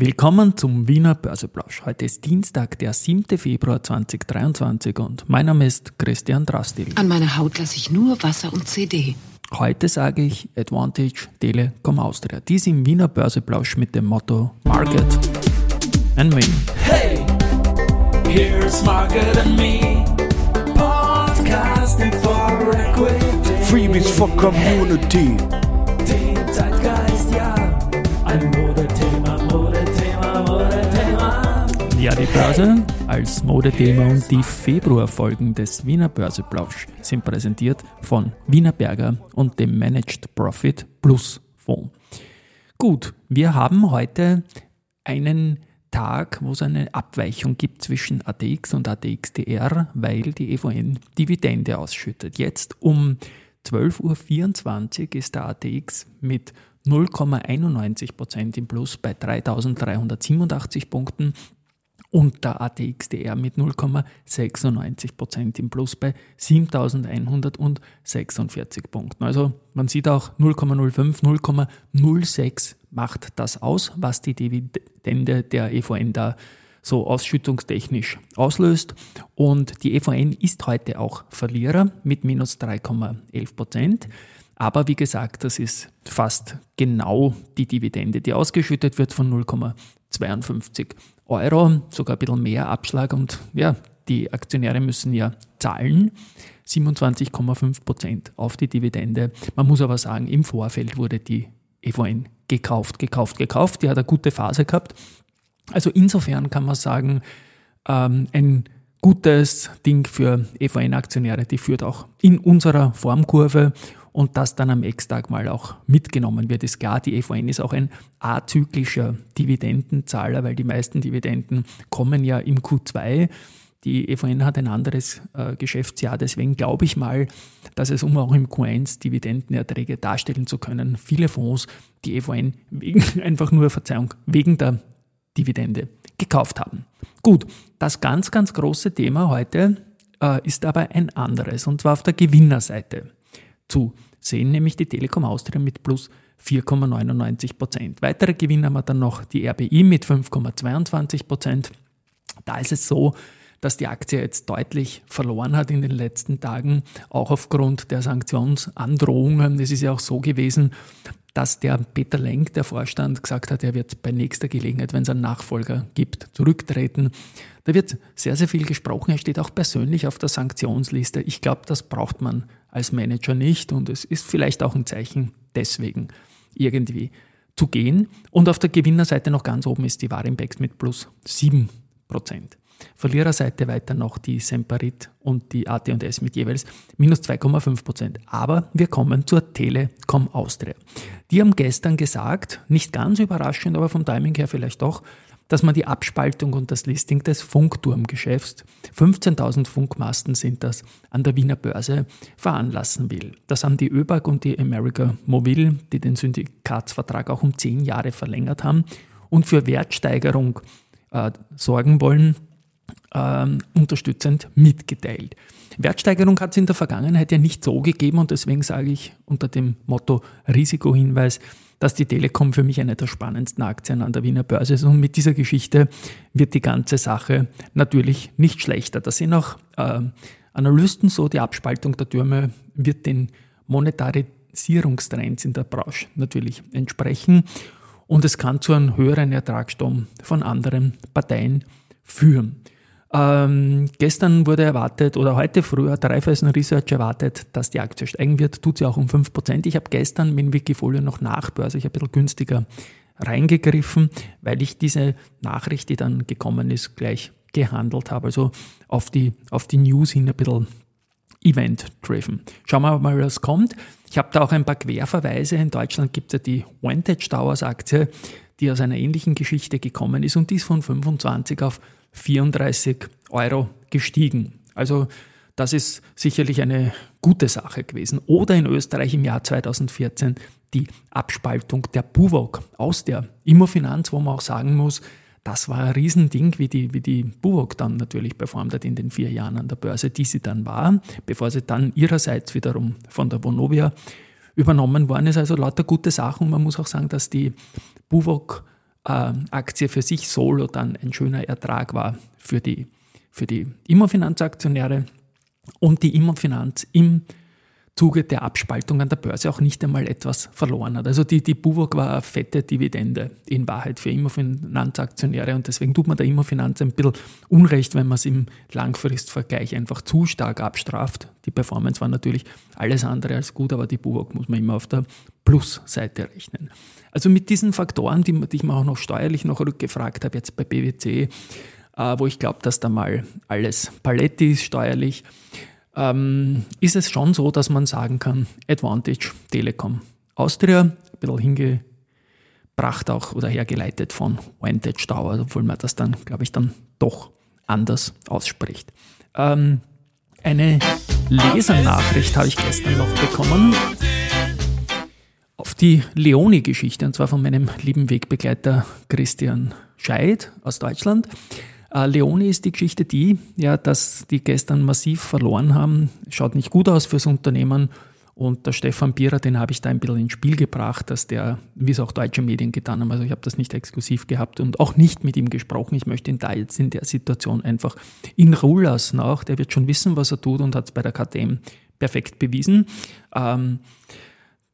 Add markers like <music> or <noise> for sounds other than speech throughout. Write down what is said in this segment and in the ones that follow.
Willkommen zum Wiener Börseplausch. Heute ist Dienstag, der 7. Februar 2023 und mein Name ist Christian Drastil. An meiner Haut lasse ich nur Wasser und CD. Heute sage ich Advantage Telekom Austria. Dies im Wiener Börseplausch mit dem Motto Market and Me. Hey, here's Market and Me. Podcasting for Equity. Freebies for Community. Den Modethema. Ja, die Börse als Modethema und die Februarfolgen des Wiener Börseplausch sind präsentiert von Wiener Berger und dem Managed Profit Plus Fonds. Gut, wir haben heute einen Tag, wo es eine Abweichung gibt zwischen ATX und ATXDR, weil die EVN Dividende ausschüttet. Jetzt um 12.24 Uhr ist der ATX mit 0,91% im Plus bei 3.387 Punkten und der ATXDR mit 0,96% im Plus bei 7.146 Punkten. Also man sieht auch 0,05, 0,06 macht das aus, was die Dividende der EVN da so ausschüttungstechnisch auslöst. Und die EVN ist heute auch Verlierer mit minus 3,11 Prozent. Aber wie gesagt, das ist fast genau die Dividende, die ausgeschüttet wird von 0,52 Euro, sogar ein bisschen mehr Abschlag. Und ja, die Aktionäre müssen ja zahlen. 27,5 Prozent auf die Dividende. Man muss aber sagen, im Vorfeld wurde die EVN gekauft, gekauft, gekauft. Die hat eine gute Phase gehabt. Also insofern kann man sagen, ähm, ein gutes Ding für EVN-Aktionäre, die führt auch in unserer Formkurve und das dann am Ex-Tag mal auch mitgenommen wird, ist klar, die EVN ist auch ein azyklischer Dividendenzahler, weil die meisten Dividenden kommen ja im Q2. Die EVN hat ein anderes äh, Geschäftsjahr, deswegen glaube ich mal, dass es, um auch im Q1 Dividendenerträge darstellen zu können, viele Fonds die EVN wegen, <laughs> einfach nur, Verzeihung, wegen der Dividende gekauft haben. Gut, das ganz, ganz große Thema heute äh, ist aber ein anderes, und zwar auf der Gewinnerseite zu sehen, nämlich die Telekom Austria mit plus 4,99 Prozent. Weitere Gewinner haben wir dann noch die RBI mit 5,22 Prozent. Da ist es so, dass die Aktie jetzt deutlich verloren hat in den letzten Tagen, auch aufgrund der Sanktionsandrohungen. Es ist ja auch so gewesen, dass der Peter Lenk, der Vorstand, gesagt hat, er wird bei nächster Gelegenheit, wenn es einen Nachfolger gibt, zurücktreten. Da wird sehr, sehr viel gesprochen. Er steht auch persönlich auf der Sanktionsliste. Ich glaube, das braucht man als Manager nicht und es ist vielleicht auch ein Zeichen deswegen irgendwie zu gehen. Und auf der Gewinnerseite noch ganz oben ist die Warimbex mit plus 7 Prozent. Verliererseite weiter noch die Semperit und die AT&S mit jeweils minus 2,5 Prozent. Aber wir kommen zur Telekom Austria. Die haben gestern gesagt, nicht ganz überraschend, aber vom Timing her vielleicht doch, dass man die Abspaltung und das Listing des Funkturmgeschäfts, 15.000 Funkmasten sind das, an der Wiener Börse veranlassen will. Das haben die ÖBAG und die America Mobile, die den Syndikatsvertrag auch um zehn Jahre verlängert haben und für Wertsteigerung äh, sorgen wollen, äh, unterstützend mitgeteilt. Wertsteigerung hat es in der Vergangenheit ja nicht so gegeben und deswegen sage ich unter dem Motto Risikohinweis, dass die Telekom für mich eine der spannendsten Aktien an der Wiener Börse ist. Und mit dieser Geschichte wird die ganze Sache natürlich nicht schlechter. Da sind auch äh, Analysten so, die Abspaltung der Türme wird den Monetarisierungstrends in der Branche natürlich entsprechen. Und es kann zu einem höheren Ertragsstrom von anderen Parteien führen. Ähm, gestern wurde erwartet, oder heute früh hat Raiffeisen Research erwartet, dass die Aktie steigen wird. Tut sie auch um 5%. Ich habe gestern mit Wikifolio noch Nachbörse, ich habe ein bisschen günstiger reingegriffen, weil ich diese Nachricht, die dann gekommen ist, gleich gehandelt habe. Also auf die, auf die News hin ein bisschen event-driven. Schauen wir mal, was kommt. Ich habe da auch ein paar Querverweise. In Deutschland gibt es ja die Vantage Towers Aktie, die aus einer ähnlichen Geschichte gekommen ist und die ist von 25 auf 34 Euro gestiegen. Also das ist sicherlich eine gute Sache gewesen. Oder in Österreich im Jahr 2014 die Abspaltung der Buwok aus der Immofinanz, wo man auch sagen muss, das war ein Riesending, wie die, wie die Buwok dann natürlich performt hat in den vier Jahren an der Börse, die sie dann war, bevor sie dann ihrerseits wiederum von der Vonovia übernommen worden ist. Also lauter gute Sachen. Man muss auch sagen, dass die Buwok Aktie für sich solo dann ein schöner Ertrag war für die, für die Immofinanzaktionäre und die Immofinanz im Zuge der Abspaltung an der Börse auch nicht einmal etwas verloren hat. Also die, die Buwok war eine fette Dividende in Wahrheit für Immofinanzaktionäre und deswegen tut man der Immofinanz ein bisschen Unrecht, wenn man es im Langfristvergleich einfach zu stark abstraft. Die Performance war natürlich alles andere als gut, aber die Buwok muss man immer auf der Plusseite rechnen. Also mit diesen Faktoren, die, die ich mir auch noch steuerlich noch rückgefragt habe, jetzt bei BWC, äh, wo ich glaube, dass da mal alles Paletti ist steuerlich, ähm, ist es schon so, dass man sagen kann, Advantage Telekom Austria, ein bisschen hingebracht auch oder hergeleitet von Vantage Tower, obwohl man das dann, glaube ich, dann doch anders ausspricht. Ähm, eine Lesernachricht habe ich gestern noch bekommen auf die Leoni-Geschichte, und zwar von meinem lieben Wegbegleiter Christian Scheid aus Deutschland. Äh, Leoni ist die Geschichte die, ja, dass die gestern massiv verloren haben. Schaut nicht gut aus fürs Unternehmen. Und der Stefan Bierer, den habe ich da ein bisschen ins Spiel gebracht, dass der, wie es auch deutsche Medien getan haben, also ich habe das nicht exklusiv gehabt und auch nicht mit ihm gesprochen. Ich möchte ihn da jetzt in der Situation einfach in Ruhe lassen auch. Der wird schon wissen, was er tut und hat es bei der KTM perfekt bewiesen. Ähm,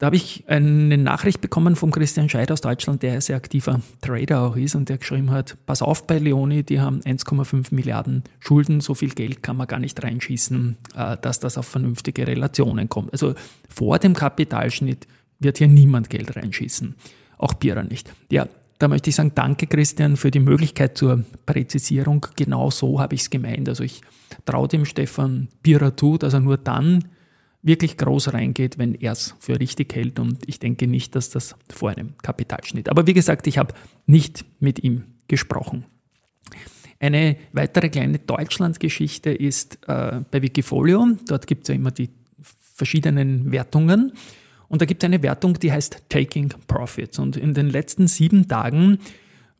da habe ich eine Nachricht bekommen von Christian Scheid aus Deutschland, der sehr aktiver Trader auch ist und der geschrieben hat, pass auf bei Leoni, die haben 1,5 Milliarden Schulden, so viel Geld kann man gar nicht reinschießen, äh, dass das auf vernünftige Relationen kommt. Also vor dem Kapitalschnitt wird hier niemand Geld reinschießen, auch Bierer nicht. Ja, da möchte ich sagen, danke Christian für die Möglichkeit zur Präzisierung. Genau so habe ich es gemeint. Also ich traue dem Stefan Bierer zu, dass er nur dann wirklich groß reingeht, wenn er es für richtig hält. Und ich denke nicht, dass das vor einem Kapitalschnitt. Aber wie gesagt, ich habe nicht mit ihm gesprochen. Eine weitere kleine Deutschlandgeschichte ist äh, bei Wikifolio. Dort gibt es ja immer die verschiedenen Wertungen. Und da gibt es eine Wertung, die heißt Taking Profits. Und in den letzten sieben Tagen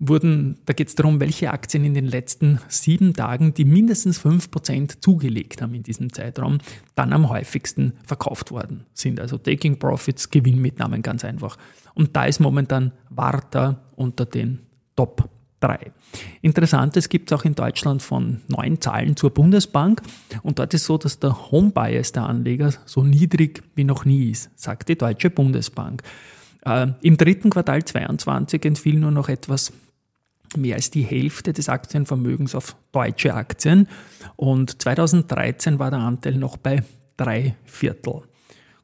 wurden, da geht es darum, welche Aktien in den letzten sieben Tagen, die mindestens 5% zugelegt haben in diesem Zeitraum, dann am häufigsten verkauft worden sind. Also Taking Profits, Gewinnmitnahmen ganz einfach. Und da ist momentan Warta unter den Top 3. Interessant, es gibt auch in Deutschland von neuen Zahlen zur Bundesbank und dort ist so, dass der Home Bias der Anleger so niedrig wie noch nie ist, sagt die Deutsche Bundesbank. Äh, Im dritten Quartal 2022 entfiel nur noch etwas mehr als die Hälfte des Aktienvermögens auf deutsche Aktien und 2013 war der Anteil noch bei drei Viertel.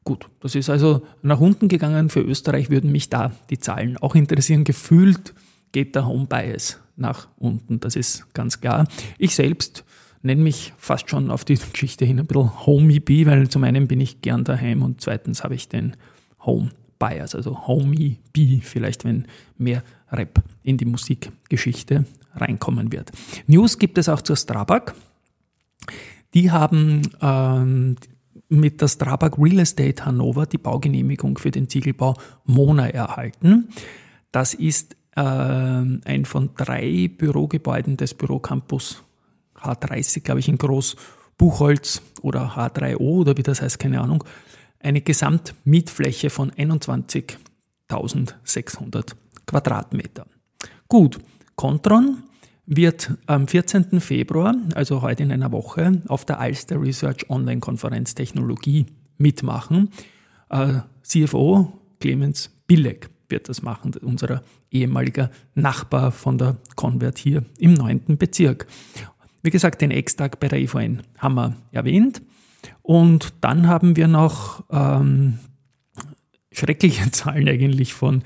Gut, das ist also nach unten gegangen. Für Österreich würden mich da die Zahlen auch interessieren. Gefühlt geht der Home Bias nach unten, das ist ganz klar. Ich selbst nenne mich fast schon auf die <laughs> Geschichte hin ein bisschen Homey Bee, weil zum einen bin ich gern daheim und zweitens habe ich den Home Bias, also Homey Bee, vielleicht wenn mehr Rap in die Musikgeschichte reinkommen wird. News gibt es auch zur Strabag. Die haben ähm, mit der Strabag Real Estate Hannover die Baugenehmigung für den Ziegelbau Mona erhalten. Das ist äh, ein von drei Bürogebäuden des Bürocampus H30, glaube ich, in Groß Buchholz oder H3O oder wie das heißt, keine Ahnung. Eine Gesamtmietfläche von 21.600 Quadratmeter. Gut, Contron wird am 14. Februar, also heute in einer Woche, auf der Alster Research Online-Konferenz Technologie mitmachen. Äh, CFO Clemens Billeg wird das machen, unser ehemaliger Nachbar von der Convert hier im 9. Bezirk. Wie gesagt, den Ex-Tag bei der EVN haben wir erwähnt. Und dann haben wir noch ähm, schreckliche <laughs> Zahlen eigentlich von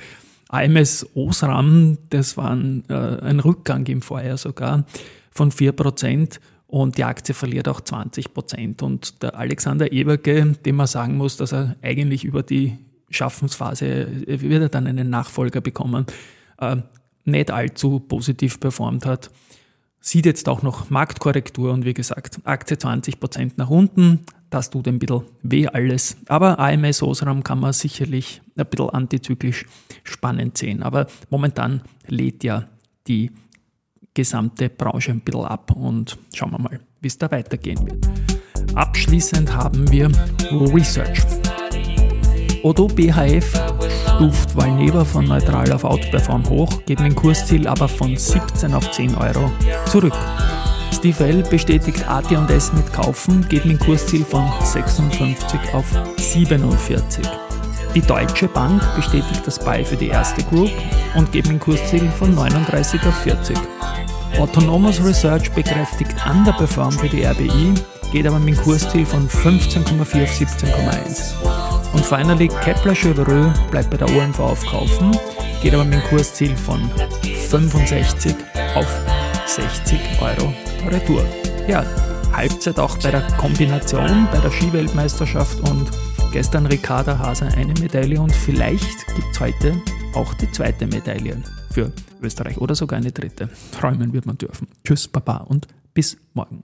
AMS Osram, das war ein, äh, ein Rückgang im Vorjahr sogar von 4% und die Aktie verliert auch 20%. Und der Alexander Eberge, dem man sagen muss, dass er eigentlich über die Schaffensphase wird er dann einen Nachfolger bekommen, äh, nicht allzu positiv performt hat. Sieht jetzt auch noch Marktkorrektur und wie gesagt, Aktie 20% nach unten, das tut ein bisschen weh alles. Aber AMS Osram kann man sicherlich ein bisschen antizyklisch spannend sehen. Aber momentan lädt ja die gesamte Branche ein bisschen ab und schauen wir mal, wie es da weitergehen wird. Abschließend haben wir Research. Odo BHF stuft Valneva von neutral auf Outperform hoch, geht mein Kursziel aber von 17 auf 10 Euro zurück. Steve L bestätigt AT&S mit Kaufen, geht mein Kursziel von 56 auf 47. Die Deutsche Bank bestätigt das Buy für die erste Group und geht mein Kursziel von 39 auf 40. Autonomous Research bekräftigt Underperform für die RBI, geht aber mit dem Kursziel von 15,4 auf 17,1. Und finally, Kepler Chevreux bleibt bei der OMV aufkaufen, geht aber mit dem Kursziel von 65 auf 60 Euro Retour. Ja, Halbzeit auch bei der Kombination, bei der Skiweltmeisterschaft und gestern Ricarda Hase eine Medaille und vielleicht gibt es heute auch die zweite Medaille für Österreich oder sogar eine dritte. Träumen wird man dürfen. Tschüss, Baba und bis morgen.